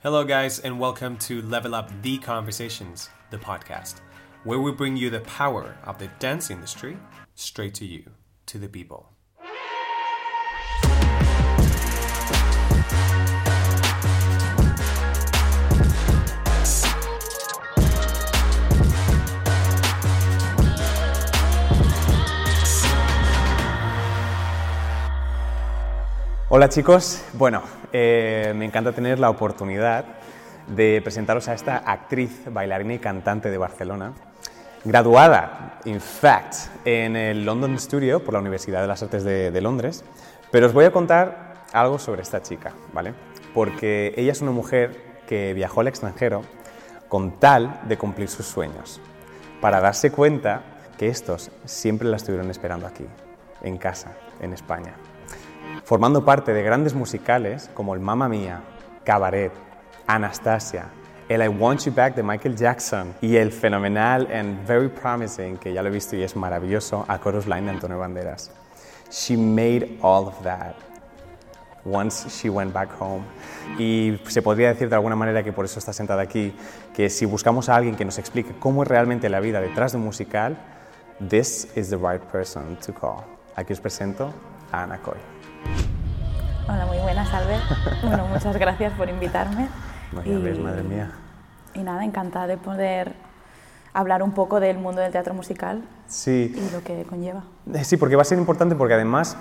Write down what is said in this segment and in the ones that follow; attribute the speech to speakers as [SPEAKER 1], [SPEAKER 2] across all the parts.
[SPEAKER 1] Hello, guys, and welcome to Level Up the Conversations, the podcast, where we bring you the power of the dance industry straight to you, to the people.
[SPEAKER 2] Hola chicos, bueno, eh, me encanta tener la oportunidad de presentaros a esta actriz, bailarina y cantante de Barcelona, graduada, in fact, en el London Studio por la Universidad de las Artes de, de Londres, pero os voy a contar algo sobre esta chica, ¿vale? Porque ella es una mujer que viajó al extranjero con tal de cumplir sus sueños, para darse cuenta que estos siempre la estuvieron esperando aquí, en casa, en España formando parte de grandes musicales como el Mamma Mía, Cabaret, Anastasia, el I Want You Back de Michael Jackson y el fenomenal and very promising, que ya lo he visto y es maravilloso, A Chorus Line de Antonio Banderas. She made all of that once she went back home. Y se podría decir de alguna manera que por eso está sentada aquí, que si buscamos a alguien que nos explique cómo es realmente la vida detrás de un musical, this is the right person to call. Aquí os presento a Ana Coy.
[SPEAKER 3] Hola, muy buenas, Albert. Bueno, muchas gracias por invitarme.
[SPEAKER 2] No, ya ves, madre mía.
[SPEAKER 3] Y nada, encantada de poder hablar un poco del mundo del teatro musical
[SPEAKER 2] Sí,
[SPEAKER 3] y lo que conlleva.
[SPEAKER 2] Eh, Sí, porque va a ser importante porque además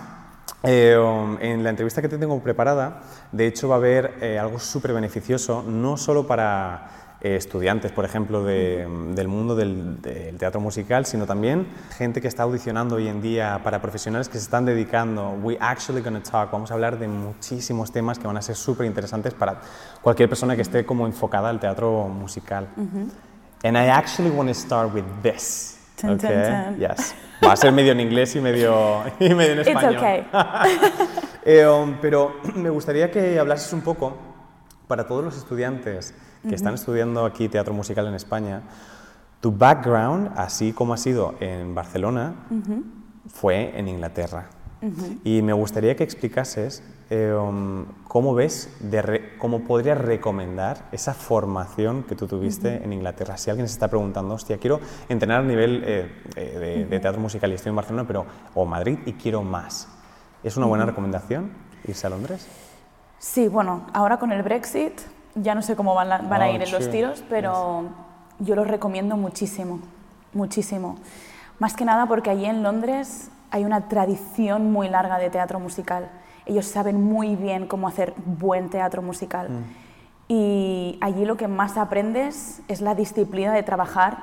[SPEAKER 2] eh, en la entrevista que te tengo preparada, de hecho va a haber eh, algo súper beneficioso, no solo para estudiantes, por ejemplo, de- del mundo del, del teatro musical, sino también gente que está audicionando hoy en día para profesionales que se están dedicando. We actually gonna talk, vamos a hablar de muchísimos temas que van a ser súper interesantes para cualquier persona que esté como enfocada al teatro musical. And I actually want to start with this.
[SPEAKER 3] Tan,
[SPEAKER 2] okay?
[SPEAKER 3] tan.
[SPEAKER 2] Yes. Va a ser medio en inglés y medio, y medio en
[SPEAKER 3] It's
[SPEAKER 2] español.
[SPEAKER 3] okay.
[SPEAKER 2] Eh, um, pero me gustaría que hablases un poco para todos los estudiantes que están estudiando aquí teatro musical en España. Tu background, así como ha sido en Barcelona, fue en Inglaterra. Y me gustaría que explicases eh, um, cómo ves, de cómo podrías recomendar esa formación que tú tuviste en Inglaterra. Si alguien se está preguntando, hostia, quiero entrenar a nivel eh, eh, de, de teatro musical y estoy en Barcelona, pero, o Madrid, y quiero más. ¿Es una buena recomendación irse a Londres?
[SPEAKER 3] Sí, bueno, ahora con el Brexit ya no sé cómo van, la- van a
[SPEAKER 2] Oh,
[SPEAKER 3] ir en los tiros, pero yo los recomiendo muchísimo, muchísimo. Más que nada porque allí en Londres hay una tradición muy larga de teatro musical. Ellos saben muy bien cómo hacer buen teatro musical. Y allí lo que más aprendes es la disciplina de trabajar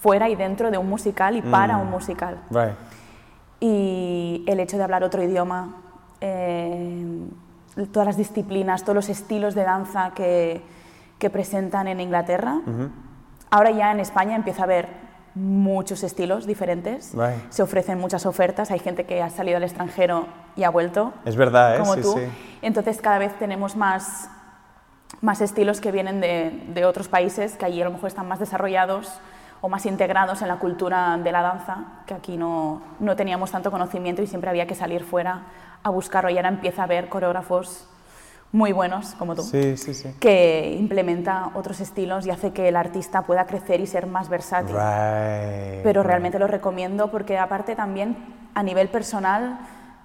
[SPEAKER 3] fuera y dentro de un musical y para un musical
[SPEAKER 2] Right.
[SPEAKER 3] y el hecho de hablar otro idioma, eh, todas las disciplinas, todos los estilos de danza que, que presentan en Inglaterra. Ahora ya en España empieza a haber muchos estilos diferentes,
[SPEAKER 2] Right.
[SPEAKER 3] se ofrecen muchas ofertas, hay gente que ha salido al extranjero y ha vuelto,
[SPEAKER 2] Es verdad, ¿eh?
[SPEAKER 3] como
[SPEAKER 2] sí,
[SPEAKER 3] tú.
[SPEAKER 2] sí.
[SPEAKER 3] Entonces cada vez tenemos más, más estilos que vienen de, de otros países que allí a lo mejor están más desarrollados o más integrados en la cultura de la danza, que aquí no, no teníamos tanto conocimiento y siempre había que salir fuera a buscarlo. Y ahora empieza a haber coreógrafos muy buenos, como tú,
[SPEAKER 2] Sí, sí, sí.
[SPEAKER 3] que implementa otros estilos y hace que el artista pueda crecer y ser más versátil
[SPEAKER 2] Right.
[SPEAKER 3] pero
[SPEAKER 2] right.
[SPEAKER 3] realmente lo recomiendo porque aparte también a nivel personal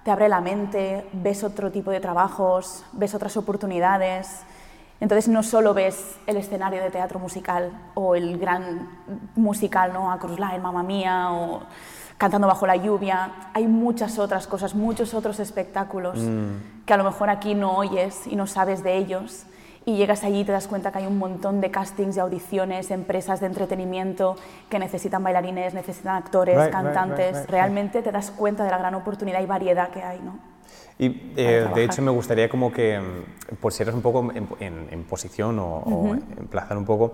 [SPEAKER 3] te abre la mente, ves otro tipo de trabajos, ves otras oportunidades. Entonces no solo ves el escenario de teatro musical o el gran musical, ¿no? A Cruz Line, Mamma Mía o Cantando bajo la lluvia. Hay muchas otras cosas, muchos otros espectáculos que a lo mejor aquí no oyes y no sabes de ellos. Y llegas allí y te das cuenta que hay un montón de castings y audiciones, empresas de entretenimiento que necesitan bailarines, necesitan actores,
[SPEAKER 2] Right,
[SPEAKER 3] cantantes.
[SPEAKER 2] right, right,
[SPEAKER 3] Realmente te das cuenta de la gran oportunidad y variedad que hay, ¿no?
[SPEAKER 2] Y eh, de hecho me gustaría como que, mm, por si eres un poco en, en- en posición o, o emplazar un poco,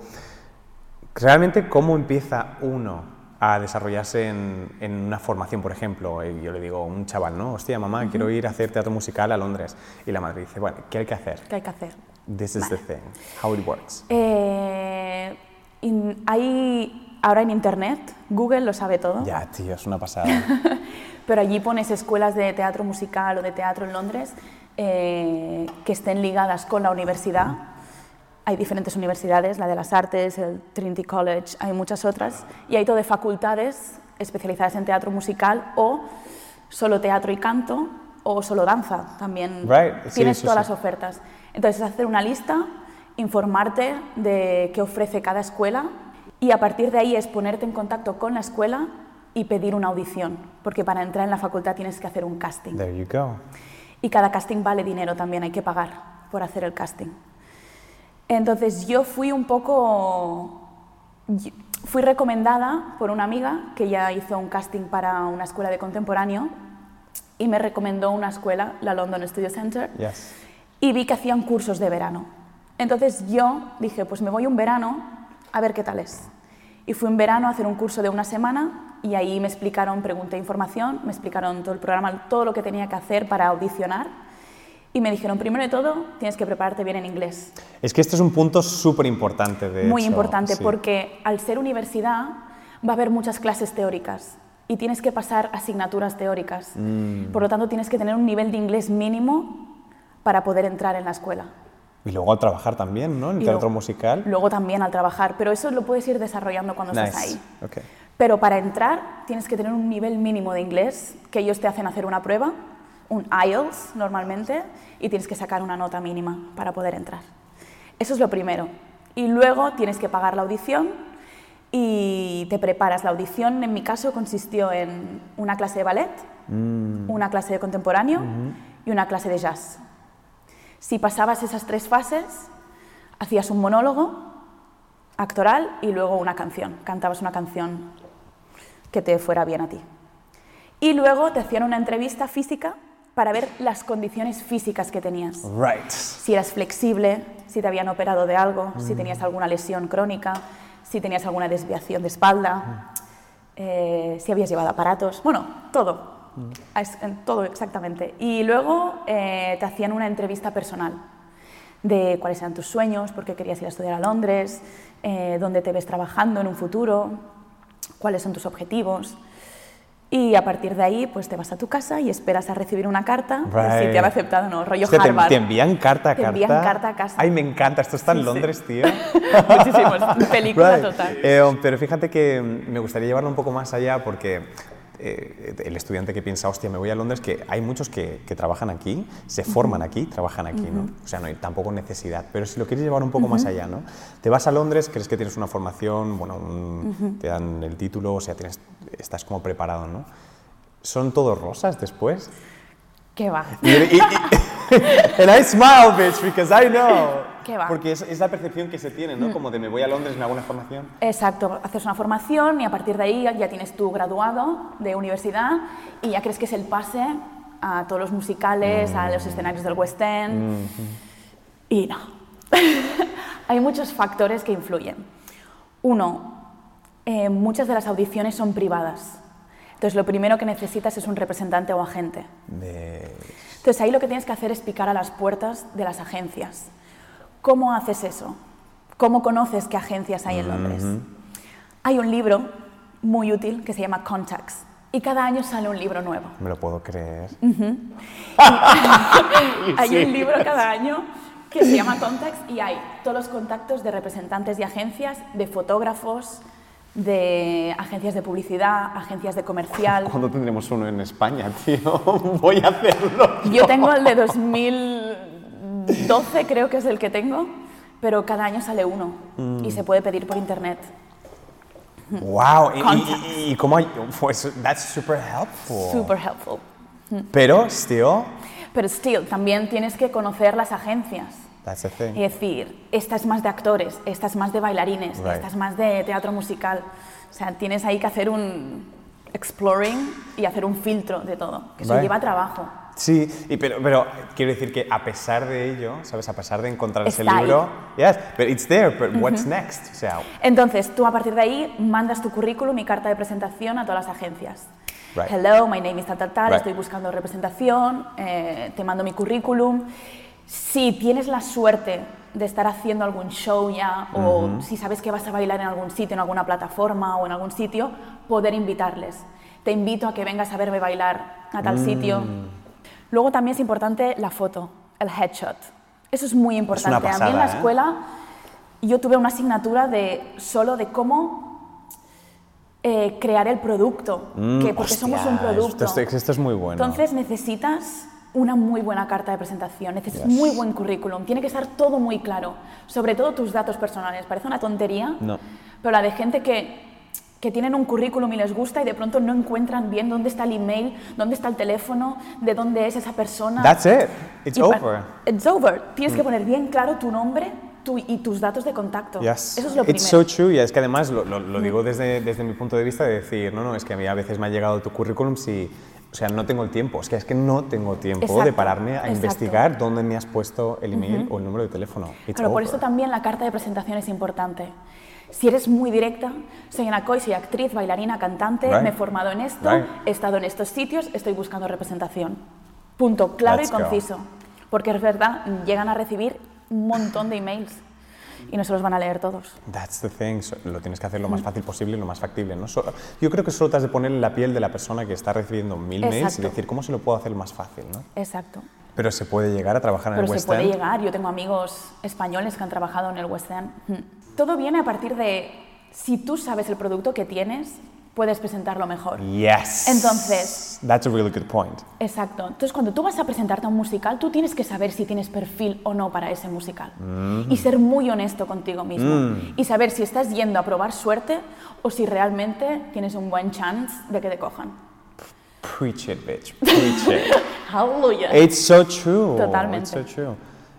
[SPEAKER 2] realmente cómo empieza uno a desarrollarse en, en una formación, por ejemplo, y yo le digo a un chaval, ¿no? Hostia, mamá, quiero ir a hacer teatro musical a Londres. Y la madre dice, bueno, ¿qué hay que hacer?
[SPEAKER 3] ¿Qué hay que hacer?
[SPEAKER 2] This is the thing, how it works.
[SPEAKER 3] Eh, in- hay ahora en Internet, Google lo sabe todo.
[SPEAKER 2] Ya, tío, es una pasada.
[SPEAKER 3] Pero allí pones escuelas de teatro musical o de teatro en Londres eh, que estén ligadas con la universidad hay diferentes universidades, la de las artes, el Trinity College, hay muchas otras, y hay todo de facultades especializadas en teatro musical o solo teatro y canto o solo danza, también
[SPEAKER 2] Right,
[SPEAKER 3] tienes
[SPEAKER 2] sí,
[SPEAKER 3] todas
[SPEAKER 2] sí.
[SPEAKER 3] las ofertas. Entonces, hacer una lista, informarte de qué ofrece cada escuela y a partir de ahí es ponerte en contacto con la escuela y pedir una audición, porque para entrar en la facultad tienes que hacer un casting.
[SPEAKER 2] There you go.
[SPEAKER 3] Y cada casting vale dinero también, hay que pagar por hacer el casting. Entonces yo fui un poco... Fui recomendada por una amiga que ya hizo un casting para una escuela de contemporáneo y me recomendó una escuela, la London Studio Center,
[SPEAKER 2] Yes.
[SPEAKER 3] y vi que hacían cursos de verano. Entonces yo dije, pues me voy un verano a ver qué tal es. Y fui un verano a hacer un curso de una semana y ahí me explicaron, pregunté información, me explicaron todo el programa, todo lo que tenía que hacer para audicionar y me dijeron, primero de todo, tienes que prepararte bien en inglés.
[SPEAKER 2] Es que este es un punto súper importante,
[SPEAKER 3] Muy
[SPEAKER 2] hecho,
[SPEAKER 3] importante
[SPEAKER 2] sí.
[SPEAKER 3] porque al ser universidad va a haber muchas clases teóricas y tienes que pasar asignaturas teóricas.
[SPEAKER 2] Mm.
[SPEAKER 3] Por lo tanto, tienes que tener un nivel de inglés mínimo para poder entrar en la escuela.
[SPEAKER 2] Y luego al trabajar también, ¿no? En el teatro
[SPEAKER 3] luego-
[SPEAKER 2] musical.
[SPEAKER 3] Luego también al trabajar, pero eso lo puedes ir desarrollando cuando estás
[SPEAKER 2] Nice.
[SPEAKER 3] ahí.
[SPEAKER 2] Ok.
[SPEAKER 3] Pero para entrar tienes que tener un nivel mínimo de inglés, que ellos te hacen hacer una prueba, un IELTS normalmente, y tienes que sacar una nota mínima para poder entrar. Eso es lo primero. Y luego tienes que pagar la audición y te preparas. La audición en mi caso consistió en una clase de ballet, una clase de contemporáneo y una clase de jazz. Si pasabas esas tres fases, hacías un monólogo actoral y luego una canción. Cantabas una canción que te fuera bien a ti. Y luego te hacían una entrevista física para ver las condiciones físicas que tenías.
[SPEAKER 2] Right.
[SPEAKER 3] Si eras flexible, si te habían operado de algo, si tenías alguna lesión crónica, si tenías alguna desviación de espalda, eh, si habías llevado aparatos, bueno, todo, Es- en todo exactamente. Y luego eh, te hacían una entrevista personal de cuáles eran tus sueños, por qué querías ir a estudiar a Londres, eh, dónde te ves trabajando en un futuro, cuáles son tus objetivos. Y a partir de ahí, pues te vas a tu casa y esperas a recibir una carta de si
[SPEAKER 2] Right.
[SPEAKER 3] te han aceptado o no, rollo
[SPEAKER 2] Hostia, te,
[SPEAKER 3] Harvard.
[SPEAKER 2] te envían carta a
[SPEAKER 3] Te
[SPEAKER 2] carta.
[SPEAKER 3] envían carta a casa.
[SPEAKER 2] Ay, me encanta. Esto está en
[SPEAKER 3] sí.
[SPEAKER 2] Londres, tío.
[SPEAKER 3] Muchísimo, es película
[SPEAKER 2] Right.
[SPEAKER 3] total.
[SPEAKER 2] Eh, pero fíjate que me gustaría llevarlo un poco más allá porque eh, el estudiante que piensa, hostia, me voy a Londres, que hay muchos que, que trabajan aquí, se forman aquí, trabajan aquí, ¿no? O sea, no hay tampoco necesidad. Pero si lo quieres llevar un poco más allá, ¿no? Te vas a Londres, crees que tienes una formación, bueno, un- te dan el título, o sea, tienes, estás como preparado, ¿no? ¿Son todos rosas después?
[SPEAKER 3] ¿Qué va?
[SPEAKER 2] Y, y- y- and I smile, bitch, because I know.
[SPEAKER 3] ¿Qué va?
[SPEAKER 2] Porque es, es la percepción que se tiene, ¿no? Como de me voy a Londres, me hago una formación.
[SPEAKER 3] Exacto, haces una formación y a partir de ahí ya tienes tu graduado de universidad y ya crees que es el pase a todos los musicales, a los escenarios del West End. Y no. Hay muchos factores que influyen. Uno, eh, muchas de las audiciones son privadas. Entonces, lo primero que necesitas es un representante o agente.
[SPEAKER 2] De...
[SPEAKER 3] Entonces ahí lo que tienes que hacer es picar a las puertas de las agencias. ¿Cómo haces eso? ¿Cómo conoces qué agencias hay en Londres? Hay un libro muy útil que se llama Contacts y cada año sale un libro nuevo.
[SPEAKER 2] Me lo puedo creer.
[SPEAKER 3] Hay un libro cada año que se llama Contacts y hay todos los contactos de representantes de agencias, de fotógrafos, de agencias de publicidad, agencias de comercial.
[SPEAKER 2] ¿Cuándo tendremos uno en España, tío? Voy a hacerlo.
[SPEAKER 3] Yo tengo el de 2012, creo que es el que tengo, pero cada año sale uno y se puede pedir por internet.
[SPEAKER 2] Wow. ¿Y, y, y cómo Pues that's super helpful.
[SPEAKER 3] Super helpful.
[SPEAKER 2] Pero, still,
[SPEAKER 3] Pero still, también tienes que conocer las agencias.
[SPEAKER 2] that's the thing.
[SPEAKER 3] Y decir, esta es más de actores, esta es más de bailarines,
[SPEAKER 2] Right.
[SPEAKER 3] esta es más de teatro musical. O sea, tienes ahí que hacer un exploring y hacer un filtro de todo. Que eso
[SPEAKER 2] Right.
[SPEAKER 3] lleva trabajo.
[SPEAKER 2] Sí, y pero, pero quiero decir que a pesar de ello, ¿sabes? A pesar de encontrar ese
[SPEAKER 3] Está ahí.
[SPEAKER 2] libro, yes, but it's there, but what's next? O sea,
[SPEAKER 3] Entonces, tú a partir de ahí mandas tu currículum y carta de presentación a todas las agencias.
[SPEAKER 2] Right.
[SPEAKER 3] Hello, my name is tal, tal, tal,
[SPEAKER 2] Right.
[SPEAKER 3] estoy buscando representación, eh, te mando mi currículum. Si tienes la suerte de estar haciendo algún show ya, o si sabes que vas a bailar en algún sitio, en alguna plataforma o en algún sitio, poder invitarles. Te invito a que vengas a verme bailar a tal sitio. Luego también es importante la foto, el headshot. Eso es muy importante. a mí en la
[SPEAKER 2] ¿eh?
[SPEAKER 3] escuela yo tuve una asignatura de solo de cómo eh, crear el producto,
[SPEAKER 2] Mm,
[SPEAKER 3] que porque somos un producto.
[SPEAKER 2] Esto, es- esto es muy bueno.
[SPEAKER 3] Entonces necesitas una muy buena carta de presentación, necesitas
[SPEAKER 2] Yes.
[SPEAKER 3] muy buen currículum, tiene que estar todo muy claro, sobre todo tus datos personales. Parece una tontería,
[SPEAKER 2] No.
[SPEAKER 3] pero la de gente que, que tienen un currículum y les gusta y de pronto no encuentran bien dónde está el email, dónde está el teléfono, de dónde es esa persona.
[SPEAKER 2] That's it. It's
[SPEAKER 3] Y
[SPEAKER 2] over.
[SPEAKER 3] It's over. Tienes que poner bien claro tu nombre tu- y tus datos de contacto.
[SPEAKER 2] Yes.
[SPEAKER 3] Eso es lo
[SPEAKER 2] It's
[SPEAKER 3] primero.
[SPEAKER 2] so true. Y es que además lo, lo- lo digo desde, desde mi punto de vista de decir, no, no, es que a mí a veces me ha llegado tu currículum si, o sea, no tengo el tiempo. Es que es que no tengo tiempo de
[SPEAKER 3] Exacto,
[SPEAKER 2] pararme a
[SPEAKER 3] exacto.
[SPEAKER 2] investigar dónde me has puesto el email o el número de teléfono. It's
[SPEAKER 3] Claro, por
[SPEAKER 2] over.
[SPEAKER 3] eso también la carta de presentación es importante. Si eres muy directa, soy Ana Coy, soy actriz, bailarina, cantante,
[SPEAKER 2] Right.
[SPEAKER 3] me he formado en esto,
[SPEAKER 2] Right.
[SPEAKER 3] he estado en estos sitios, estoy buscando representación. Punto, claro
[SPEAKER 2] Let's
[SPEAKER 3] y
[SPEAKER 2] go.
[SPEAKER 3] conciso. Porque es verdad, llegan a recibir un montón de emails y no se los van a leer todos.
[SPEAKER 2] That's the thing. So- lo tienes que hacer lo más fácil posible y lo más factible. ¿no? Yo creo que solo te has de poner en la piel de la persona que está recibiendo mil mails y
[SPEAKER 3] Exacto.
[SPEAKER 2] decir, ¿cómo se lo puedo hacer más fácil? ¿no?
[SPEAKER 3] Exacto.
[SPEAKER 2] Pero se puede llegar a trabajar en
[SPEAKER 3] Pero
[SPEAKER 2] el
[SPEAKER 3] se
[SPEAKER 2] West
[SPEAKER 3] puede
[SPEAKER 2] End.
[SPEAKER 3] llegar. Yo tengo amigos españoles que han trabajado en el West End. Mm. Todo viene a partir de si tú sabes el producto que tienes, puedes presentarlo mejor.
[SPEAKER 2] Yes.
[SPEAKER 3] Entonces-
[SPEAKER 2] That's a really good point.
[SPEAKER 3] Exacto. Entonces, cuando tú vas a presentarte a un musical, tú tienes que saber si tienes perfil o no para ese musical. Y ser muy honesto contigo mismo. Y saber si estás yendo a probar suerte o si realmente tienes un buen chance de que te cojan.
[SPEAKER 2] Preach it, bitch. Preach it.
[SPEAKER 3] Hallelujah.
[SPEAKER 2] It's so true.
[SPEAKER 3] Totalmente.
[SPEAKER 2] It's so true.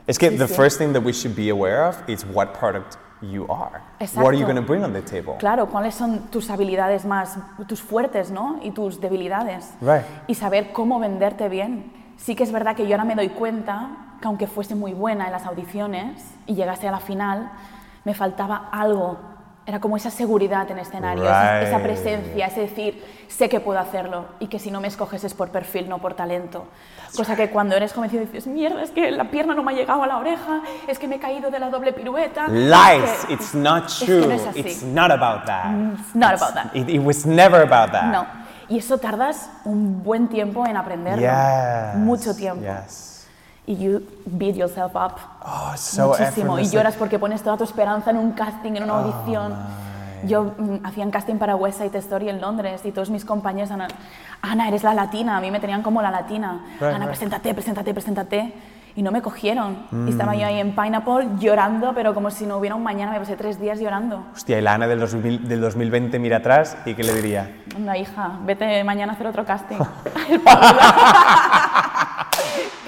[SPEAKER 2] Es que
[SPEAKER 3] Sí,
[SPEAKER 2] the
[SPEAKER 3] sí.
[SPEAKER 2] first thing that we should be aware of is what product you are. What are you
[SPEAKER 3] Exacto.
[SPEAKER 2] going to bring on the table?
[SPEAKER 3] Claro, cuáles son tus habilidades más, tus fuertes, ¿no? Y tus debilidades.
[SPEAKER 2] Right.
[SPEAKER 3] Y saber cómo venderte bien. Sí que es verdad que yo ahora me doy cuenta que aunque fuese muy buena en las audiciones y llegase a la final, me faltaba algo. Era como esa seguridad en escenario, esa, esa
[SPEAKER 2] Right.
[SPEAKER 3] presencia, ese decir, sé que puedo hacerlo y que si no me escoges es por perfil, no por talento. Cosa que cuando eres convencido dices, mierda, es que la pierna no me ha llegado a la oreja, es que me he caído de la doble pirueta. es
[SPEAKER 2] Lies.
[SPEAKER 3] que-
[SPEAKER 2] It's not
[SPEAKER 3] es que
[SPEAKER 2] true.
[SPEAKER 3] no es así.
[SPEAKER 2] It's not about that.
[SPEAKER 3] It's not about that.
[SPEAKER 2] It, it was never about that.
[SPEAKER 3] No. Y eso tardas un buen tiempo en aprenderlo.
[SPEAKER 2] Yes.
[SPEAKER 3] Mucho tiempo.
[SPEAKER 2] Yes.
[SPEAKER 3] Y you beat yourself up
[SPEAKER 2] Oh, so
[SPEAKER 3] muchísimo. Y lloras porque pones toda tu esperanza en un casting, en una audición. Yo mm, hacía un casting para West Side Story en Londres y todos mis compañeros, Ana, Ana, eres la latina. A mí me tenían como la latina.
[SPEAKER 2] Right,
[SPEAKER 3] Ana,
[SPEAKER 2] right.
[SPEAKER 3] preséntate, preséntate, preséntate. Y no me cogieron.
[SPEAKER 2] Mm.
[SPEAKER 3] Y estaba yo ahí en Pineapple llorando, pero como si no hubiera un mañana. Me pasé tres días llorando.
[SPEAKER 2] Hostia, y la Ana del, 2000 del 2020 mira atrás y ¿qué le diría?
[SPEAKER 3] Anda, hija, vete mañana a hacer otro casting.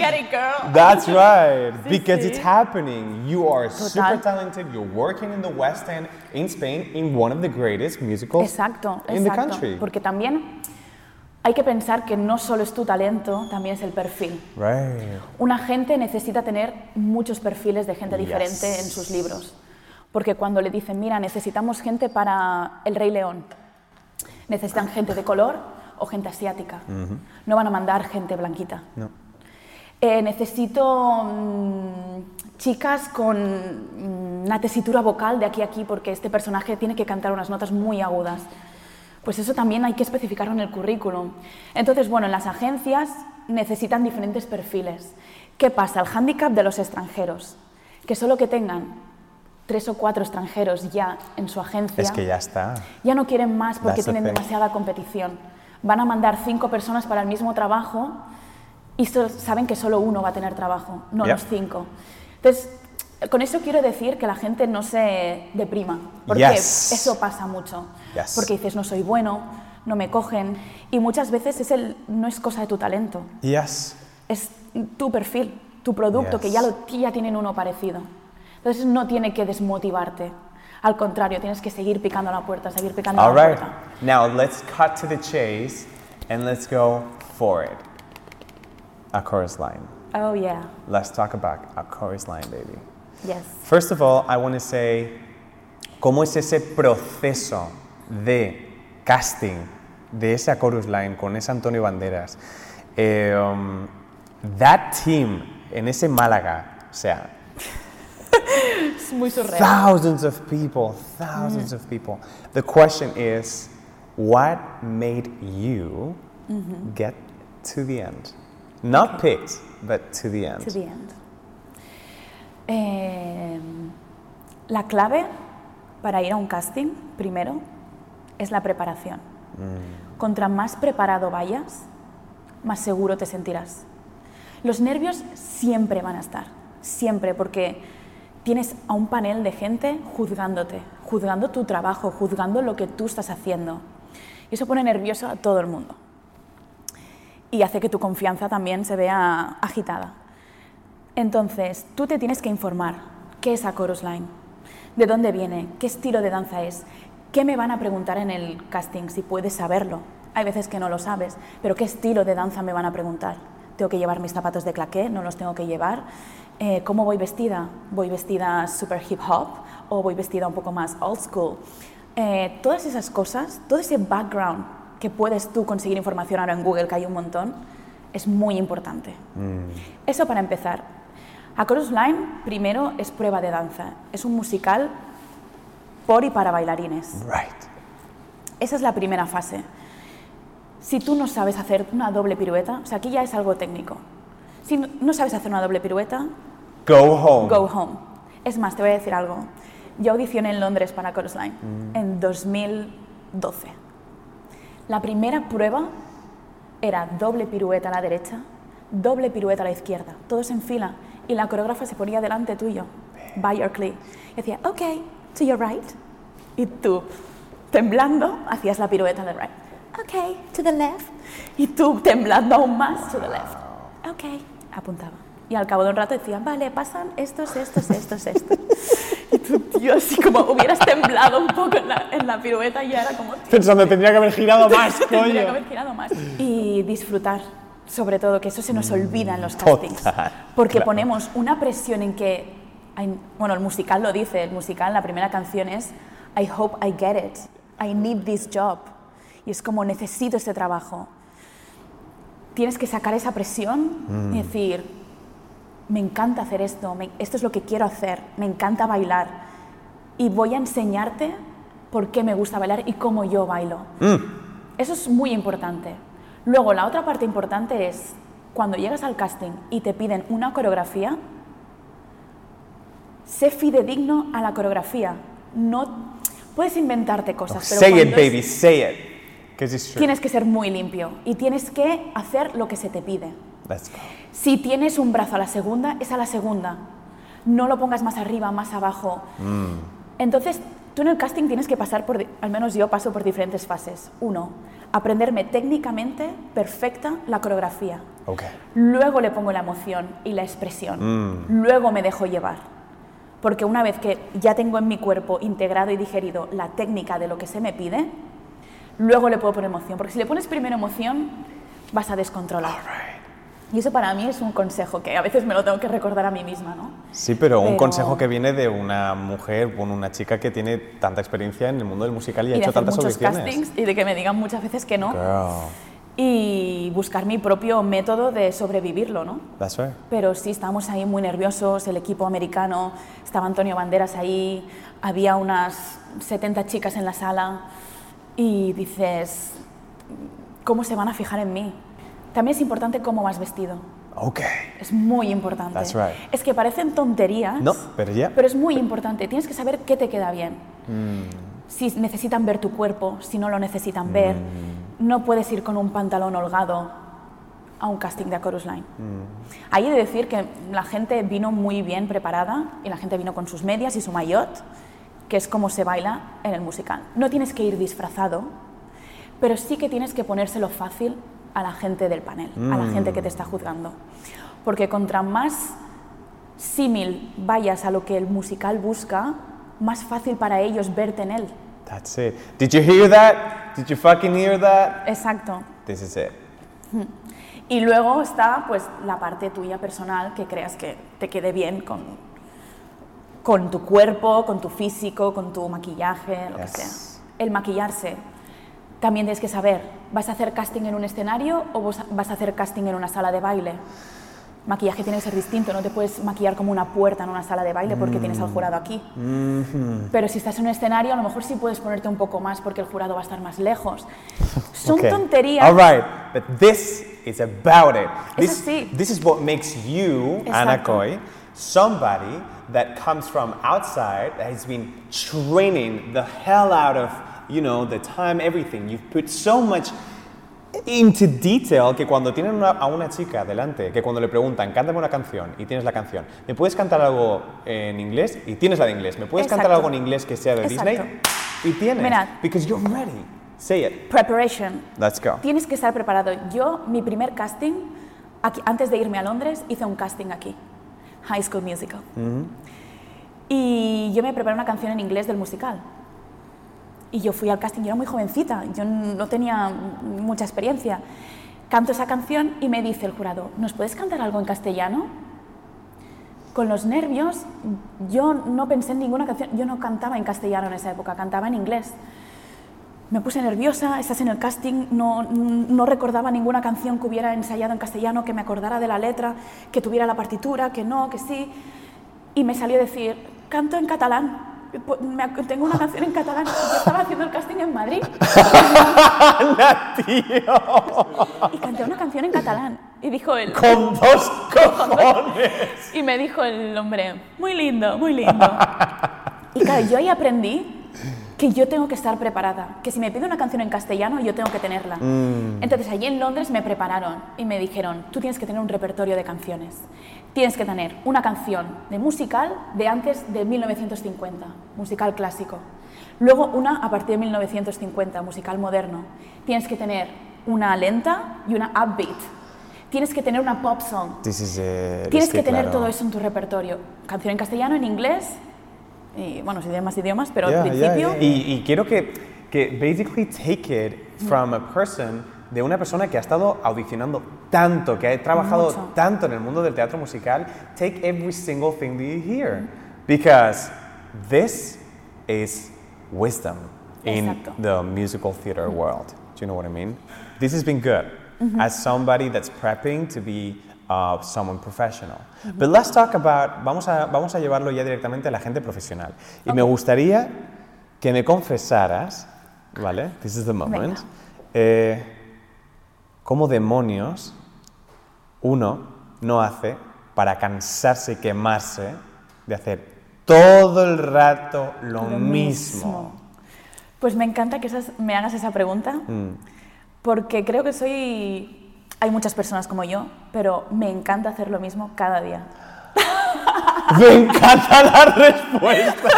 [SPEAKER 3] Get it, girl.
[SPEAKER 2] That's right, because
[SPEAKER 3] sí.
[SPEAKER 2] it's happening. You are super
[SPEAKER 3] Total.
[SPEAKER 2] talented. You're working in the West End in Spain in one of the greatest musicals
[SPEAKER 3] Exacto,
[SPEAKER 2] in the
[SPEAKER 3] exacto.
[SPEAKER 2] country.
[SPEAKER 3] Porque también hay que pensar que no solo es tu talento, también es el perfil.
[SPEAKER 2] Right.
[SPEAKER 3] Una gente necesita tener muchos perfiles de gente diferente
[SPEAKER 2] Yes.
[SPEAKER 3] en sus libros. Porque cuando le dicen, mira, necesitamos gente para El Rey León, necesitan gente de color o gente asiática. No van a mandar gente blanquita.
[SPEAKER 2] No.
[SPEAKER 3] Eh, necesito mm, chicas con mm, una tesitura vocal de aquí a aquí porque este personaje tiene que cantar unas notas muy agudas. Pues eso también hay que especificarlo en el currículum. Entonces, bueno, en las agencias necesitan diferentes perfiles. ¿Qué pasa? El hándicap de los extranjeros, que solo que tengan tres o cuatro extranjeros ya en su agencia,
[SPEAKER 2] Es que ya está.
[SPEAKER 3] ya no quieren más porque
[SPEAKER 2] That's
[SPEAKER 3] tienen demasiada competición. Van a mandar cinco personas para el mismo trabajo y so- saben que solo uno va a tener trabajo, no los cinco. Entonces, con eso quiero decir que la gente no se deprima, porque
[SPEAKER 2] Yes.
[SPEAKER 3] eso pasa mucho.
[SPEAKER 2] Yes.
[SPEAKER 3] Porque dices, no soy bueno, no me cogen, y muchas veces es el, no es cosa de tu talento,
[SPEAKER 2] Yes.
[SPEAKER 3] es tu perfil, tu producto, que ya, lo, ya tienen uno parecido. Entonces no tiene que desmotivarte. Al contrario, tienes que seguir picando la puerta, seguir picando
[SPEAKER 2] All
[SPEAKER 3] la
[SPEAKER 2] right.
[SPEAKER 3] puerta.
[SPEAKER 2] Now let's cut to the chase and let's go for it. A chorus line.
[SPEAKER 3] Oh, yeah.
[SPEAKER 2] Let's talk about a chorus line, baby.
[SPEAKER 3] Yes.
[SPEAKER 2] First of all, I want to say, ¿cómo es ese proceso de casting de esa chorus line con ese Antonio Banderas? Eh, um, that team en ese Málaga, o sea,
[SPEAKER 3] Es muy surreal.
[SPEAKER 2] thousands of people, thousands of people. The question is, what made you get to the end? Not picked, but to the end.
[SPEAKER 3] To the end. Eh, La clave para ir a un casting, primero, es la preparación. Contra más preparado vayas, más seguro te sentirás. Los nervios siempre van a estar, siempre, porque tienes a un panel de gente juzgándote, juzgando tu trabajo, juzgando lo que tú estás haciendo. Y eso pone nervioso a todo el mundo. Y hace que tu confianza también se vea agitada. Entonces, tú te tienes que informar. ¿Qué es a Chorus Line? ¿De dónde viene? ¿Qué estilo de danza es? ¿Qué me van a preguntar en el casting si puedes saberlo? Hay veces que no lo sabes, pero ¿qué estilo de danza me van a preguntar? ¿Tengo que llevar mis zapatos de claqué? ¿No los tengo que llevar? Eh, ¿Cómo voy vestida? ¿Voy vestida super hip hop o voy vestida un poco más old school? Eh, todas esas cosas, todo ese background que puedes tú conseguir información ahora en Google, que hay un montón, es muy importante. Eso para empezar. A Chorus Line, primero, es prueba de danza. Es un musical por y para bailarines.
[SPEAKER 2] Right.
[SPEAKER 3] Esa es la primera fase. Si tú no sabes hacer una doble pirueta, o sea, aquí ya es algo técnico. Si no- sabes hacer una doble pirueta,
[SPEAKER 2] Go home.
[SPEAKER 3] go home. Es más, te voy a decir algo. Yo audicioné en Londres para Chorus Line en 2012. La primera prueba era doble pirueta a la derecha, doble pirueta a la izquierda, todos en fila. Y la coreógrafa se ponía delante tuyo, by your clee. Y decía, ok, to your right. Y tú, temblando, hacías la pirueta de right. Ok, to the left. Y tú, temblando aún más, to the left. Ok, apuntaba. Y al cabo de un rato decía, vale, pasan estos, estos, estos, estos. Y tú, tío, así como hubieras temblado un poco en la, en la pirueta y ya era como, tío,
[SPEAKER 2] Pensando, tendría que haber girado más,
[SPEAKER 3] Tendría que
[SPEAKER 2] coño.
[SPEAKER 3] haber girado más. Y disfrutar, sobre todo, que eso se nos olvida en los castings.
[SPEAKER 2] Total,
[SPEAKER 3] porque
[SPEAKER 2] claro.
[SPEAKER 3] ponemos una presión en que, hay- bueno, el musical lo dice, el musical, la primera canción es I hope I get it, I need this job. Y es como necesito este trabajo. Tienes que sacar esa presión y decir, me encanta hacer esto, me- esto es lo que quiero hacer, me encanta bailar y voy a enseñarte por qué me gusta bailar y cómo yo bailo. Eso es muy importante. Luego, la otra parte importante es cuando llegas al casting y te piden una coreografía, sé fidedigno a la coreografía. No puedes inventarte cosas, pero
[SPEAKER 2] Say it,
[SPEAKER 3] es-
[SPEAKER 2] baby, say it. Because it's true.
[SPEAKER 3] tienes que ser muy limpio y tienes que hacer lo que se te pide.
[SPEAKER 2] Let's go.
[SPEAKER 3] Si tienes un brazo a la segunda, es a la segunda. No lo pongas más arriba, más abajo. Entonces, tú en el casting tienes que pasar por, al menos yo paso por diferentes fases. Uno, aprenderme técnicamente perfecta la coreografía.
[SPEAKER 2] Ok.
[SPEAKER 3] Luego le pongo la emoción y la expresión. Luego me dejo llevar. Porque una vez que ya tengo en mi cuerpo integrado y digerido la técnica de lo que se me pide, luego le puedo poner emoción. Porque si le pones primero emoción, vas a descontrolar. Y eso para mí es un consejo que a veces me lo tengo que recordar a mí misma, ¿no?
[SPEAKER 2] Sí, pero un
[SPEAKER 3] Pero-
[SPEAKER 2] consejo que viene de una mujer, bueno, una chica que tiene tanta experiencia en el mundo del musical y, ha
[SPEAKER 3] y de
[SPEAKER 2] hecho tantas
[SPEAKER 3] muchos
[SPEAKER 2] audiciones.
[SPEAKER 3] castings y de que me digan muchas veces que no.
[SPEAKER 2] Girl,
[SPEAKER 3] Y buscar mi propio método de sobrevivirlo, ¿no?
[SPEAKER 2] that's right.
[SPEAKER 3] Pero sí, estábamos ahí muy nerviosos, el equipo americano, estaba Antonio Banderas ahí, había unas 70 chicas en la sala y dices, ¿cómo se van a fijar en mí? También es importante cómo vas vestido,
[SPEAKER 2] Ok.
[SPEAKER 3] es muy importante.
[SPEAKER 2] That's right.
[SPEAKER 3] Es que parecen tonterías,
[SPEAKER 2] No, pero ya.
[SPEAKER 3] pero es muy importante, tienes que saber qué te queda bien.
[SPEAKER 2] Mm.
[SPEAKER 3] Si necesitan ver tu cuerpo, si no lo necesitan ver,
[SPEAKER 2] Mm.
[SPEAKER 3] no puedes ir con un pantalón holgado a un casting de A Chorus Line.
[SPEAKER 2] Mm.
[SPEAKER 3] Hay de decir que la gente vino muy bien preparada y la gente vino con sus medias y su maillot, que es como se baila en el musical. No tienes que ir disfrazado, pero sí que tienes que ponérselo fácil a la gente del panel, a la gente que te está juzgando. Porque contra más símil vayas a lo que el musical busca, más fácil para ellos verte en él.
[SPEAKER 2] That's it. Did you hear that? Did you fucking hear that?
[SPEAKER 3] Exacto.
[SPEAKER 2] This is it.
[SPEAKER 3] Y luego está pues la parte tuya personal que creas que te quede bien con, con tu cuerpo, con tu físico, con tu maquillaje, lo
[SPEAKER 2] Yes.
[SPEAKER 3] que sea. El maquillarse. También tienes que saber, ¿vas a hacer casting en un escenario o vas a hacer casting en una sala de baile? Maquillaje tiene que ser distinto, no te puedes maquillar como una puerta en una sala de baile porque tienes al jurado aquí. Pero si estás en un escenario, a lo mejor sí puedes ponerte un poco más porque el jurado va a estar más lejos. Son
[SPEAKER 2] Okay.
[SPEAKER 3] tonterías.
[SPEAKER 2] All right, but this is about it. This,
[SPEAKER 3] sí.
[SPEAKER 2] this is what makes you,
[SPEAKER 3] Exacto.
[SPEAKER 2] Coy, somebody that comes from outside that has been training the hell out of, you know, the time, everything. You've put so much into detail que cuando tienen una- a una chica delante, que cuando le preguntan, cántame una canción y tienes la canción, ¿me puedes cantar algo en inglés? Y tienes la de inglés. ¿Me puedes cantar
[SPEAKER 3] Exacto.
[SPEAKER 2] algo en inglés que sea de
[SPEAKER 3] Exacto.
[SPEAKER 2] Disney? Y tienes.
[SPEAKER 3] Mirad.
[SPEAKER 2] Because you're ready. Say it.
[SPEAKER 3] Preparation.
[SPEAKER 2] Let's go.
[SPEAKER 3] Tienes que estar preparado. Yo, mi primer casting, aquí- antes de irme a Londres, hice un casting aquí, High School Musical. Y yo me preparé una canción en inglés del musical. Y yo fui al casting, yo era muy jovencita, yo no tenía mucha experiencia. Canto esa canción y me dice el jurado, ¿nos puedes cantar algo en castellano? Con los nervios, yo no pensé en ninguna canción, yo no cantaba en castellano en esa época, cantaba en inglés. Me puse nerviosa, estás en el casting, no, no recordaba ninguna canción que hubiera ensayado en castellano, que me acordara de la letra, que tuviera la partitura, que no, que sí. Y me salió decir, canto en catalán. Pu- me ac- tengo una canción en catalán. Yo estaba haciendo el casting en Madrid
[SPEAKER 2] ¡Anda, tío!
[SPEAKER 3] y canté una canción en catalán. Y dijo él,
[SPEAKER 2] Con dos cojones.
[SPEAKER 3] y me dijo el hombre, muy lindo, muy lindo. Y claro, yo ahí aprendí que yo tengo que estar preparada, que si me pide una canción en castellano, yo tengo que tenerla. Entonces allí en Londres me prepararon y me dijeron, tú tienes que tener un repertorio de canciones. Tienes que tener una canción de musical de antes de 1950, musical clásico. Luego una a partir de 1950, musical moderno. Tienes que tener una lenta y una upbeat. Tienes que tener una pop song. Tienes
[SPEAKER 2] Es
[SPEAKER 3] que, tener
[SPEAKER 2] claro.
[SPEAKER 3] todo eso en tu repertorio. Canción en castellano, en inglés, y bueno, si tienes más idiomas, pero
[SPEAKER 2] Yeah,
[SPEAKER 3] al
[SPEAKER 2] yeah,
[SPEAKER 3] principio...
[SPEAKER 2] yeah. Y, y quiero que, que basically take it from a person, de una persona que ha estado audicionando tanto, que ha trabajado
[SPEAKER 3] Mucho.
[SPEAKER 2] tanto en el mundo del teatro musical, take every single thing that you hear. Because this is wisdom in
[SPEAKER 3] Exacto.
[SPEAKER 2] the musical theater world. Do you know what I mean? This has been good as somebody that's prepping to be uh, someone professional. But let's talk about, vamos a, vamos a llevarlo ya directamente a la gente profesional. Y me gustaría que me confesaras, ¿vale? This is the moment. Eh, ¿Cómo demonios uno no hace para cansarse y quemarse de hacer todo el rato lo,
[SPEAKER 3] Lo
[SPEAKER 2] mismo?
[SPEAKER 3] Pues me encanta que esas- me hagas esa pregunta,
[SPEAKER 2] Mm.
[SPEAKER 3] porque creo que soy... Hay muchas personas como yo, pero me encanta hacer lo mismo cada día.
[SPEAKER 2] Me encanta la respuesta.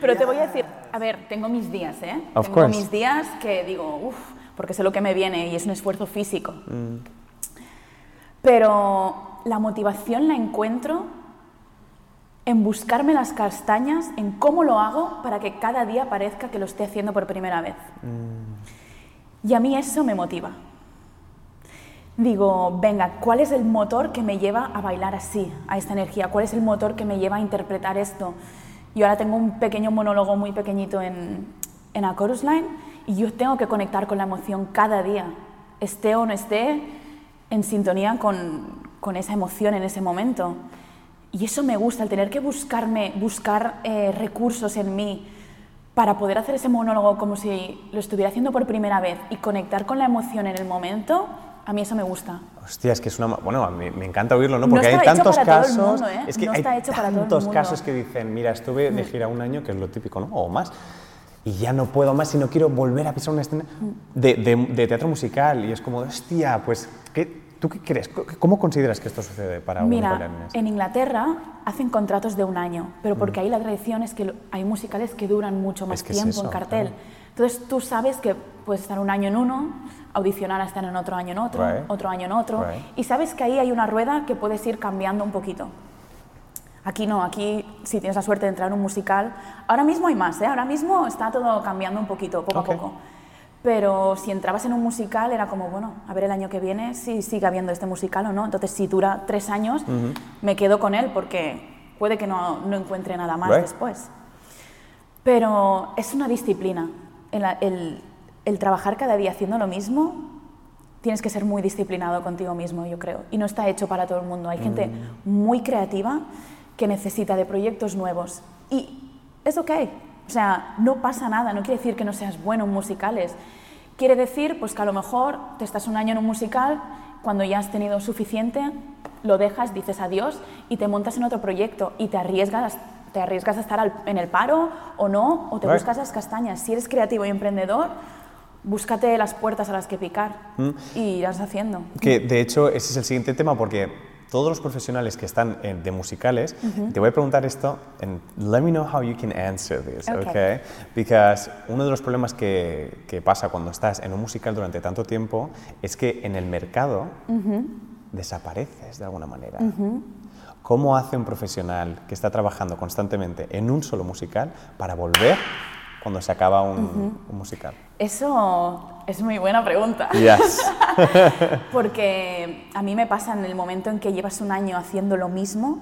[SPEAKER 3] Pero te voy a decir, a ver, tengo mis días, ¿eh?
[SPEAKER 2] Of
[SPEAKER 3] tengo
[SPEAKER 2] course.
[SPEAKER 3] mis días que digo, uff, porque sé lo que me viene y es un esfuerzo físico.
[SPEAKER 2] Mm.
[SPEAKER 3] Pero la motivación la encuentro en buscarme las castañas, en cómo lo hago para que cada día parezca que lo esté haciendo por primera vez. Y a mí eso me motiva. Digo, venga, ¿cuál es el motor que me lleva a bailar así, a esta energía? ¿Cuál es el motor que me lleva a interpretar esto? Yo ahora tengo un pequeño monólogo muy pequeñito en, en A Chorus Line y yo tengo que conectar con la emoción cada día, esté o no esté en sintonía con, con esa emoción en ese momento. Y eso me gusta, el tener que buscarme, buscar eh, recursos en mí para poder hacer ese monólogo como si lo estuviera haciendo por primera vez y conectar con la emoción en el momento, a mí eso me gusta.
[SPEAKER 2] Hostia, es que es una... Bueno, a mí me encanta oírlo, ¿no?
[SPEAKER 3] No
[SPEAKER 2] Porque hay tantos casos...
[SPEAKER 3] mundo, ¿eh?
[SPEAKER 2] Es que
[SPEAKER 3] No
[SPEAKER 2] hay tantos casos que dicen, mira, estuve de gira un año, que es lo típico, ¿no? O más. Y ya no puedo más y no quiero volver a pisar una escena
[SPEAKER 3] Mm.
[SPEAKER 2] de, de- de teatro musical. Y es como, hostia, pues, ¿qué, ¿tú qué crees? ¿Cómo consideras que esto sucede para algunos
[SPEAKER 3] Mira, en Inglaterra hacen contratos de un año, pero porque ahí la tradición es que hay musicales que duran mucho más
[SPEAKER 2] Mm. Es que es
[SPEAKER 3] tiempo
[SPEAKER 2] eso,
[SPEAKER 3] en cartel.
[SPEAKER 2] claro.
[SPEAKER 3] Entonces tú sabes que puedes estar un año en uno, audicionar a estar en otro año en otro,
[SPEAKER 2] Right.
[SPEAKER 3] otro año en otro,
[SPEAKER 2] Right.
[SPEAKER 3] y sabes que ahí hay una rueda que puedes ir cambiando un poquito. Aquí no, aquí si tienes la suerte de entrar en un musical, ahora mismo hay más, ¿eh? ahora mismo está todo cambiando un poquito, poco
[SPEAKER 2] Ok.
[SPEAKER 3] a poco. Pero si entrabas en un musical era como, bueno, a ver el año que viene si sigue habiendo este musical o no. Entonces, si dura tres años, me quedo con él porque puede que no, no encuentre nada más
[SPEAKER 2] Right.
[SPEAKER 3] después. Pero es una disciplina. El, el- el trabajar cada día haciendo lo mismo, tienes que ser muy disciplinado contigo mismo, yo creo. Y no está hecho para todo el mundo. Hay gente muy creativa que necesita de proyectos nuevos. Y es ok. O sea, no pasa nada. No quiere decir que no seas bueno en musicales. Quiere decir pues, que a lo mejor te estás un año en un musical cuando ya has tenido suficiente, lo dejas, dices adiós y te montas en otro proyecto y te arriesgas, te arriesgas a estar al- en el paro o no, o te
[SPEAKER 2] Right.
[SPEAKER 3] buscas las castañas. Si eres creativo y emprendedor, búscate las puertas a las que picar
[SPEAKER 2] Mm.
[SPEAKER 3] y irás haciendo.
[SPEAKER 2] Que de hecho ese es el siguiente tema porque todos los profesionales que están en- de musicales, te voy a preguntar esto, and let me know how you can answer this,
[SPEAKER 3] Okay.
[SPEAKER 2] okay? Because uno de los problemas que, que pasa cuando estás en un musical durante tanto tiempo es que en el mercado desapareces de alguna manera. ¿Cómo hace un profesional que está trabajando constantemente en un solo musical para volver cuando se acaba un, un musical?
[SPEAKER 3] Eso es muy buena pregunta.
[SPEAKER 2] Yes.
[SPEAKER 3] Porque a mí me pasa en el momento en que llevas un año haciendo lo mismo,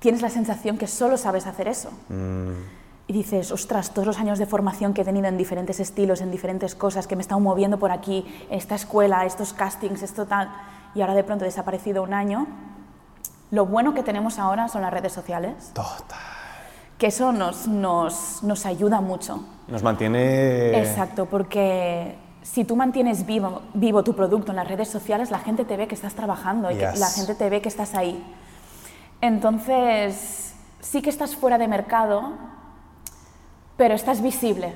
[SPEAKER 3] tienes la sensación que solo sabes hacer eso. Y dices, ostras, todos los años de formación que he tenido en diferentes estilos, en diferentes cosas, que me he estado moviendo por aquí, esta escuela, estos castings, esto tal, y ahora de pronto he desaparecido un año. Lo bueno que tenemos ahora son las redes sociales,
[SPEAKER 2] Total.
[SPEAKER 3] Que eso nos, nos, nos ayuda mucho.
[SPEAKER 2] Nos mantiene...
[SPEAKER 3] Exacto, porque si tú mantienes vivo, vivo tu producto en las redes sociales, la gente te ve que estás trabajando y que la gente te ve que estás ahí. Entonces, sí que estás fuera de mercado, pero estás visible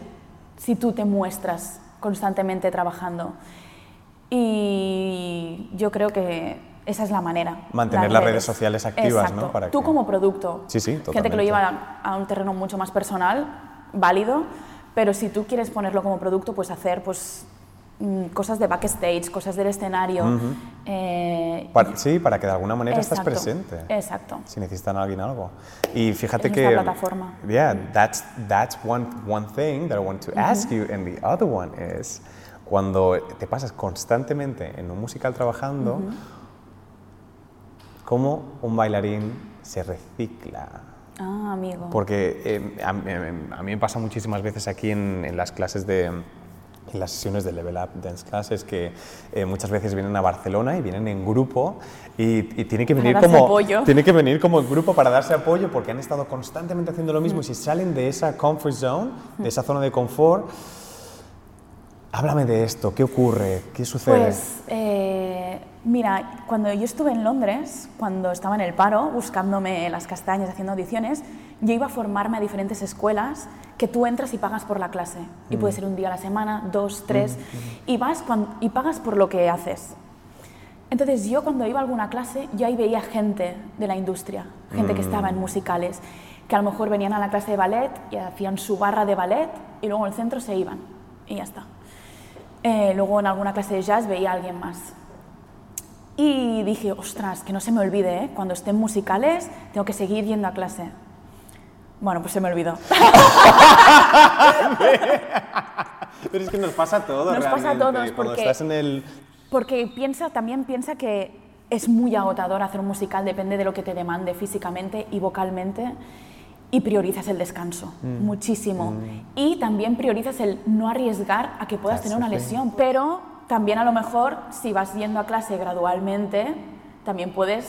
[SPEAKER 3] si tú te muestras constantemente trabajando. Y yo creo que esa es la manera.
[SPEAKER 2] Mantener las redes sociales activas, ¿no?
[SPEAKER 3] Exacto.
[SPEAKER 2] Para
[SPEAKER 3] Tú
[SPEAKER 2] que-
[SPEAKER 3] como producto.
[SPEAKER 2] Sí, sí,
[SPEAKER 3] Gente que lo lleva a un terreno mucho más personal, válido, pero si tú quieres ponerlo como producto, pues hacer pues, mm, cosas de backstage, cosas del escenario. eh,
[SPEAKER 2] Para- sí, para que de alguna manera estás
[SPEAKER 3] exacto,
[SPEAKER 2] presente.
[SPEAKER 3] Exacto.
[SPEAKER 2] Si necesitan a alguien algo. Y fíjate
[SPEAKER 3] Es
[SPEAKER 2] que...
[SPEAKER 3] plataforma.
[SPEAKER 2] Yeah, that's, that's one, one thing that I want to ask you. And the other one is, cuando te pasas constantemente en un musical trabajando, ¿cómo un bailarín se recicla?
[SPEAKER 3] Ah, amigo.
[SPEAKER 2] Porque eh, a, mí- a mí me pasa muchísimas veces aquí en, en las clases de en las sesiones de Level Up Dance Classes que eh, muchas veces vienen a Barcelona y vienen en grupo y, y tiene que venir como
[SPEAKER 3] apoyo.
[SPEAKER 2] tiene que venir como en grupo para darse apoyo porque han estado constantemente haciendo lo mismo y si salen de esa comfort zone, de esa zona de confort, háblame de esto, ¿qué ocurre? ¿Qué sucede?
[SPEAKER 3] Pues, eh, mira, cuando yo estuve en Londres, cuando estaba en el paro, buscándome las castañas, haciendo audiciones, yo iba a formarme a diferentes escuelas que tú entras y pagas por la clase. Y puede ser un día a la semana, dos, tres, y vas cuan- y pagas por lo que haces. Entonces yo cuando iba a alguna clase, yo ahí veía gente de la industria, gente que estaba en musicales, que a lo mejor venían a la clase de ballet y hacían su barra de ballet y luego en el centro se iban y ya está. Eh, luego en alguna clase de jazz veía a alguien más. Y dije, ostras, que no se me olvide, ¿eh? cuando esté en musicales tengo que seguir yendo a clase. Bueno, pues se me olvidó.
[SPEAKER 2] Pero es que nos pasa a todos
[SPEAKER 3] Nos pasa a
[SPEAKER 2] realmente.
[SPEAKER 3] todos,
[SPEAKER 2] Cuando
[SPEAKER 3] porque-
[SPEAKER 2] estás en el...
[SPEAKER 3] Porque piensa, también piensa que es muy agotador hacer un musical, depende de lo que te demande físicamente y vocalmente, y priorizas el descanso muchísimo. Y también priorizas el no arriesgar a que puedas tener una lesión, pero también a lo mejor si vas yendo a clase gradualmente, también puedes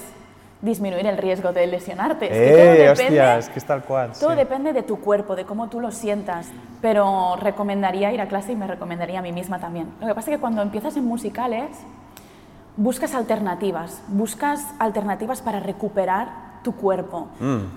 [SPEAKER 3] disminuir el riesgo de lesionarte. Es que todo
[SPEAKER 2] ¡Eh,
[SPEAKER 3] depende-
[SPEAKER 2] hostia! Es que es tal cual.
[SPEAKER 3] todo
[SPEAKER 2] sí.
[SPEAKER 3] depende de tu cuerpo, de cómo tú lo sientas, pero recomendaría ir a clase y me recomendaría a mí misma también. Lo que pasa es que cuando empiezas en musicales, buscas alternativas, buscas alternativas para recuperar tu cuerpo.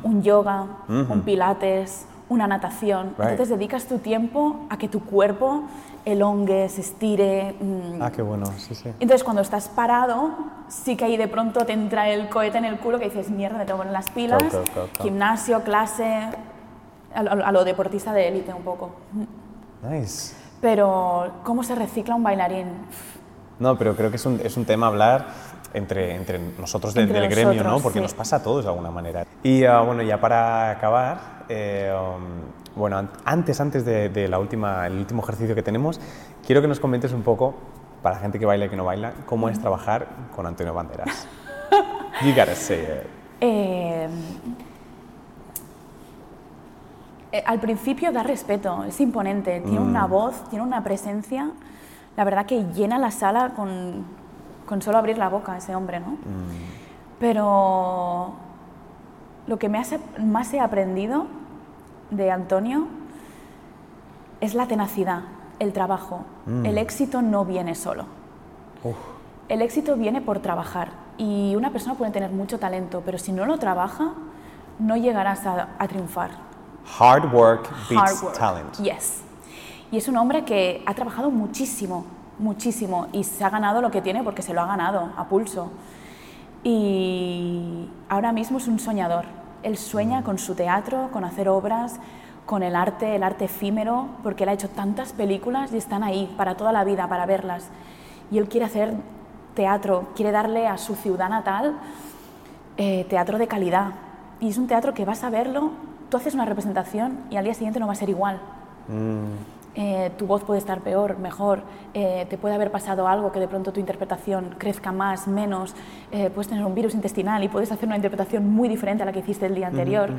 [SPEAKER 3] Un yoga, un pilates, una natación.
[SPEAKER 2] Right.
[SPEAKER 3] Entonces dedicas tu tiempo a que tu cuerpo elongue, se estire. mm,
[SPEAKER 2] Ah, qué bueno, sí, sí.
[SPEAKER 3] entonces, cuando estás parado, sí que ahí de pronto te entra el cohete en el culo que dices, mierda, me tengo que poner las pilas,
[SPEAKER 2] Go, go, go, go.
[SPEAKER 3] gimnasio, clase, a, lo- a lo deportista de élite un poco.
[SPEAKER 2] Nice.
[SPEAKER 3] Pero, ¿cómo se recicla un bailarín?
[SPEAKER 2] No, pero creo que es un, es un tema hablar entre, entre nosotros de-
[SPEAKER 3] Entre
[SPEAKER 2] del gremio, ¿no? Porque
[SPEAKER 3] sí.
[SPEAKER 2] nos pasa a todos de alguna manera. Y ah, bueno, ya para acabar, eh, um, bueno, an- antes, antes de, de la última, el último ejercicio que tenemos, quiero que nos comentes un poco, para la gente que baila y que no baila, cómo es trabajar con Antonio Banderas. You gotta say it.
[SPEAKER 3] Eh, eh, al principio da respeto, es imponente, tiene
[SPEAKER 2] Mm.
[SPEAKER 3] una voz, tiene una presencia, la verdad que llena la sala con, con solo abrir la boca ese hombre, ¿no?
[SPEAKER 2] Mm.
[SPEAKER 3] Pero lo que me hace- más he aprendido de Antonio es la tenacidad, el trabajo.
[SPEAKER 2] Mm.
[SPEAKER 3] El éxito no viene solo.
[SPEAKER 2] Uf,
[SPEAKER 3] el éxito viene por trabajar y una persona puede tener mucho talento, pero si no lo trabaja, no llegarás a, a triunfar.
[SPEAKER 2] Hard work beats
[SPEAKER 3] Hard work.
[SPEAKER 2] talent.
[SPEAKER 3] Yes. Y es un hombre que ha trabajado muchísimo, muchísimo y se ha ganado lo que tiene porque se lo ha ganado a pulso. Y ahora mismo es un soñador. Él sueña con su teatro, con hacer obras, con el arte, el arte efímero, porque él ha hecho tantas películas y están ahí para toda la vida, para verlas. Y él quiere hacer teatro, quiere darle a su ciudad natal eh, teatro de calidad. Y es un teatro que vas a verlo, tú haces una representación y al día siguiente no va a ser igual. Eh, tu voz puede estar peor, mejor, eh, te puede haber pasado algo que de pronto tu interpretación crezca más, menos, eh, puedes tener un virus intestinal y puedes hacer una interpretación muy diferente a la que hiciste el día anterior.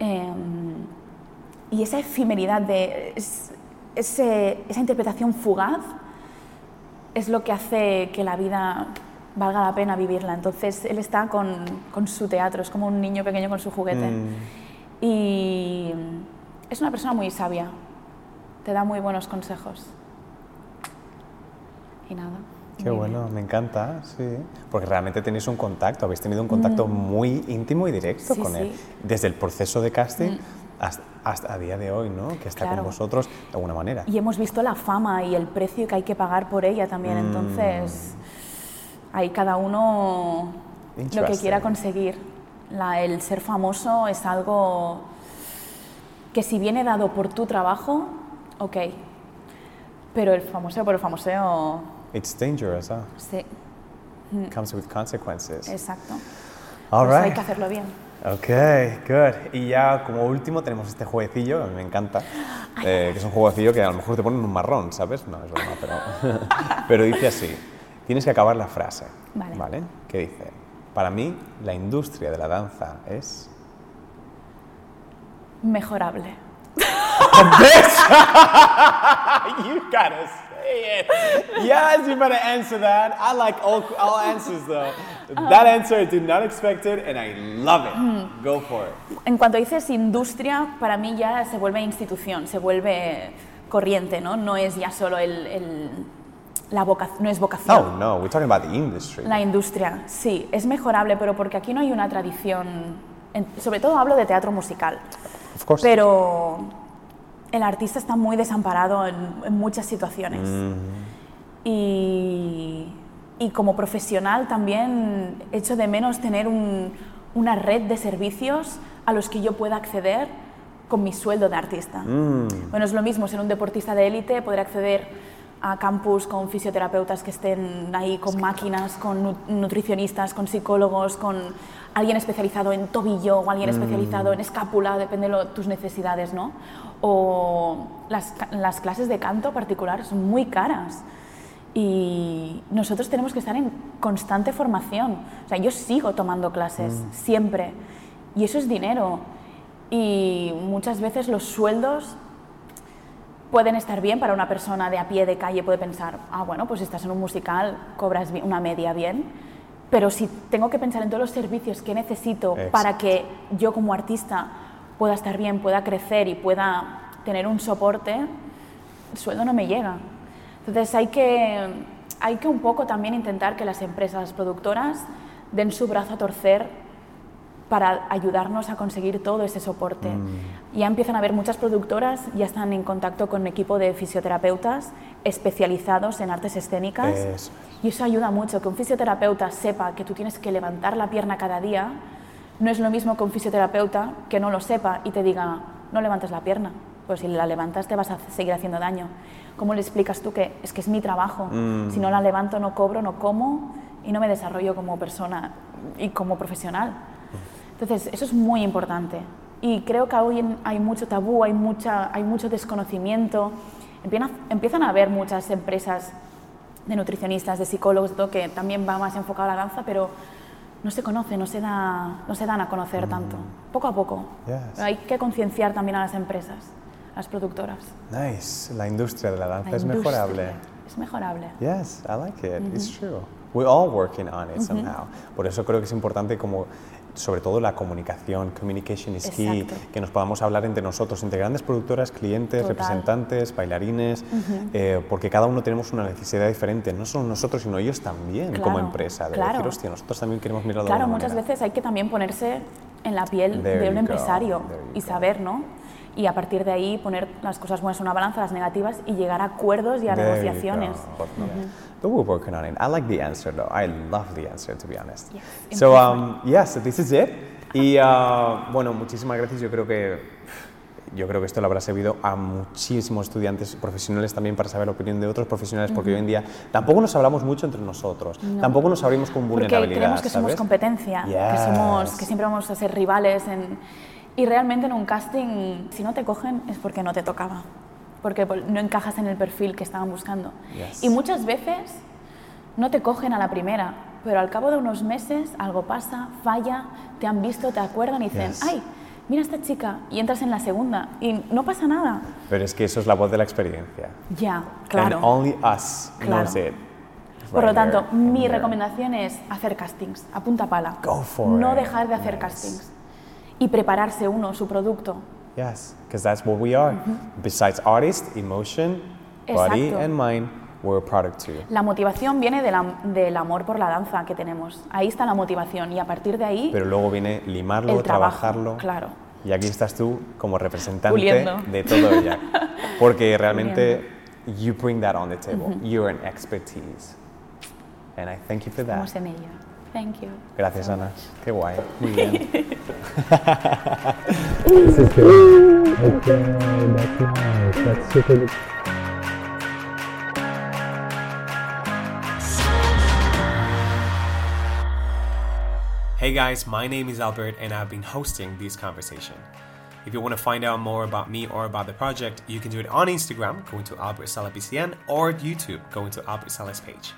[SPEAKER 3] Eh, y esa efemeridad de es- ese- esa interpretación fugaz es lo que hace que la vida valga la pena vivirla. Entonces él está con, con su teatro, es como un niño pequeño con su juguete. Y es una persona muy sabia, te da muy buenos consejos. Y nada.
[SPEAKER 2] Qué bueno, me encanta, sí. Porque realmente tenéis un contacto, habéis tenido un contacto muy íntimo y directo
[SPEAKER 3] Mm. Sí,
[SPEAKER 2] con él.
[SPEAKER 3] sí. Mm.
[SPEAKER 2] Desde el proceso de casting hasta, hasta a día de hoy, ¿no? Que está
[SPEAKER 3] Claro.
[SPEAKER 2] con vosotros de alguna manera.
[SPEAKER 3] Y hemos visto la fama y el precio que hay que pagar por ella también.
[SPEAKER 2] Mm.
[SPEAKER 3] Entonces, ahí cada uno lo que quiera conseguir. La- el ser famoso es algo que si viene dado por tu trabajo, ok. Pero el famoseo por el famoseo,
[SPEAKER 2] It's dangerous, huh?
[SPEAKER 3] sí,
[SPEAKER 2] Comes with consequences.
[SPEAKER 3] exacto.
[SPEAKER 2] All
[SPEAKER 3] Pues hay
[SPEAKER 2] right.
[SPEAKER 3] que hacerlo bien.
[SPEAKER 2] Ok, good. Y ya como último tenemos este jueguecillo que a mí me encanta, eh, que es un jueguecillo que a lo mejor te ponen un marrón, ¿sabes? No, es broma, pero, pero dice así. Tienes que acabar la frase,
[SPEAKER 3] Vale.
[SPEAKER 2] ¿Qué dice? Para mí, la industria de la danza es...
[SPEAKER 3] Mejorable.
[SPEAKER 2] you gotta say it. Yes, you better answer that. I like all, all answers though. That answer I did not expect it and I love it. Go for it.
[SPEAKER 3] En cuanto dices industria, para mí ya se vuelve institución, se vuelve corriente, ¿no? No es ya solo el, el- la voca- no es vocación.
[SPEAKER 2] Oh no, we're talking about the industry.
[SPEAKER 3] La industria, sí, es mejorable, pero porque aquí no hay una tradición, en- sobre todo hablo de teatro musical,
[SPEAKER 2] Of course.
[SPEAKER 3] pero el artista está muy desamparado en, en muchas situaciones. Y, y como profesional también echo de menos tener un- una red de servicios a los que yo pueda acceder con mi sueldo de artista. Bueno, es lo mismo ser un deportista de élite, poder acceder a campus con fisioterapeutas que estén ahí con máquinas, con nu- nutricionistas, con psicólogos, con alguien especializado en tobillo o alguien especializado en escápula, depende de lo- tus necesidades, ¿no? O las, clases de canto particular son muy caras y nosotros tenemos que estar en constante formación. O sea, yo sigo tomando clases, siempre, y eso es dinero. Y muchas veces los sueldos pueden estar bien para una persona de a pie de calle, puede pensar, ah, bueno, pues si estás en un musical, cobras una media bien, pero si tengo que pensar en todos los servicios que necesito
[SPEAKER 2] Exacto.
[SPEAKER 3] para que yo como artista pueda estar bien, pueda crecer y pueda tener un soporte, el sueldo no me llega. Entonces hay que, hay que un poco también intentar que las empresas productoras den su brazo a torcer para ayudarnos a conseguir todo ese soporte. Ya empiezan a haber muchas productoras, ya están en contacto con un equipo de fisioterapeutas especializados en artes escénicas.
[SPEAKER 2] Eso
[SPEAKER 3] Y eso ayuda mucho, que un fisioterapeuta sepa que tú tienes que levantar la pierna cada día, no es lo mismo que un fisioterapeuta que no lo sepa y te diga, no levantes la pierna, pues si la levantas te vas a seguir haciendo daño. ¿Cómo le explicas tú que es que es mi trabajo? Si no la levanto no cobro, no como y no me desarrollo como persona y como profesional. Entonces, eso es muy importante. Y creo que hoy hay mucho tabú, hay, mucha, hay mucho desconocimiento. Empiezan, empiezan a haber muchas empresas de nutricionistas, de psicólogos, de todo, que también va más enfocado a la danza, pero no se conoce, no se, da, no se dan a conocer tanto. Poco a poco.
[SPEAKER 2] Yes.
[SPEAKER 3] Hay que concienciar también a las empresas, a las productoras.
[SPEAKER 2] Nice. La industria de la danza
[SPEAKER 3] La
[SPEAKER 2] es mejorable.
[SPEAKER 3] Es mejorable.
[SPEAKER 2] Yes, I like it. It's true. We're all working on it somehow. Por eso creo que es importante como sobre todo la comunicación, communication is key,
[SPEAKER 3] Exacto.
[SPEAKER 2] que nos podamos hablar entre nosotros, entre grandes productoras, clientes,
[SPEAKER 3] Total.
[SPEAKER 2] representantes, bailarines, eh, porque cada uno tenemos una necesidad diferente, no solo nosotros, sino ellos también como empresa, de
[SPEAKER 3] claro.
[SPEAKER 2] decir, hostia, nosotros también queremos mirarlo de
[SPEAKER 3] Claro, muchas
[SPEAKER 2] manera.
[SPEAKER 3] veces hay que también ponerse en la piel
[SPEAKER 2] There
[SPEAKER 3] de un
[SPEAKER 2] go,
[SPEAKER 3] empresario
[SPEAKER 2] there
[SPEAKER 3] y saber, ¿no? Y a partir de ahí poner las cosas buenas en una balanza, las negativas y llegar a acuerdos y a
[SPEAKER 2] There
[SPEAKER 3] negociaciones.
[SPEAKER 2] go. But we're working on it. I like the answer though. I love the answer to be honest.
[SPEAKER 3] Yes,
[SPEAKER 2] So um, yeah, so this is it. Y uh, bueno, muchísimas gracias. Yo creo que yo creo que esto le habrá servido a muchísimos estudiantes profesionales también para saber la opinión de otros profesionales, porque hoy en día tampoco nos hablamos mucho entre nosotros, tampoco nos abrimos con
[SPEAKER 3] Porque
[SPEAKER 2] vulnerabilidad.
[SPEAKER 3] creemos que somos competencia, que, somos,
[SPEAKER 2] Yes.
[SPEAKER 3] que siempre vamos a ser rivales. En, y realmente en un casting, si no te cogen, es porque no te tocaba. Porque no encajas en el perfil que estaban buscando.
[SPEAKER 2] Yes.
[SPEAKER 3] Y muchas veces no te cogen a la primera, pero al cabo de unos meses algo pasa, falla, te han visto, te acuerdan y dicen,
[SPEAKER 2] Yes.
[SPEAKER 3] ay, mira esta chica, y entras en la segunda y no pasa nada.
[SPEAKER 2] Pero es que eso es la voz de la experiencia.
[SPEAKER 3] Ya, claro.
[SPEAKER 2] And only us
[SPEAKER 3] Claro.
[SPEAKER 2] knows it.
[SPEAKER 3] Por lo
[SPEAKER 2] Right
[SPEAKER 3] tanto,
[SPEAKER 2] there,
[SPEAKER 3] mi
[SPEAKER 2] there.
[SPEAKER 3] recomendación es hacer castings, a punta pala.
[SPEAKER 2] Go for
[SPEAKER 3] no
[SPEAKER 2] it.
[SPEAKER 3] dejar de hacer
[SPEAKER 2] Nice.
[SPEAKER 3] castings. Y prepararse uno, su producto.
[SPEAKER 2] Yes, because that's what we are. Besides artist, emotion, body and mind, we're a product too.
[SPEAKER 3] La motivación viene de la- del amor por la danza que tenemos. Ahí está la motivación y a partir de ahí
[SPEAKER 2] Pero luego viene limarlo,
[SPEAKER 3] trabajo.
[SPEAKER 2] trabajarlo.
[SPEAKER 3] Claro.
[SPEAKER 2] Y aquí estás tú como representante
[SPEAKER 3] Puliendo.
[SPEAKER 2] de todo. Porque realmente you bring that on the table. You're an expertise. And I thank you for that.
[SPEAKER 3] Estamos en ello. Thank you.
[SPEAKER 2] Gracias, Ana. Qué guay. Muy bien.
[SPEAKER 4] This is good. Okay, that's nice. That's super.
[SPEAKER 1] Hey guys, my name is Albert and I've been hosting this conversation. If you want to find out more about me or about the project, you can do it on Instagram, going to Albert Sala BCN, or YouTube, going to Albert Sala's page.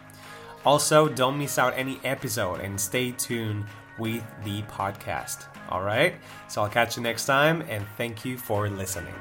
[SPEAKER 1] Also, don't miss out any episode and stay tuned with the podcast. All right? So I'll catch you next time and thank you for listening.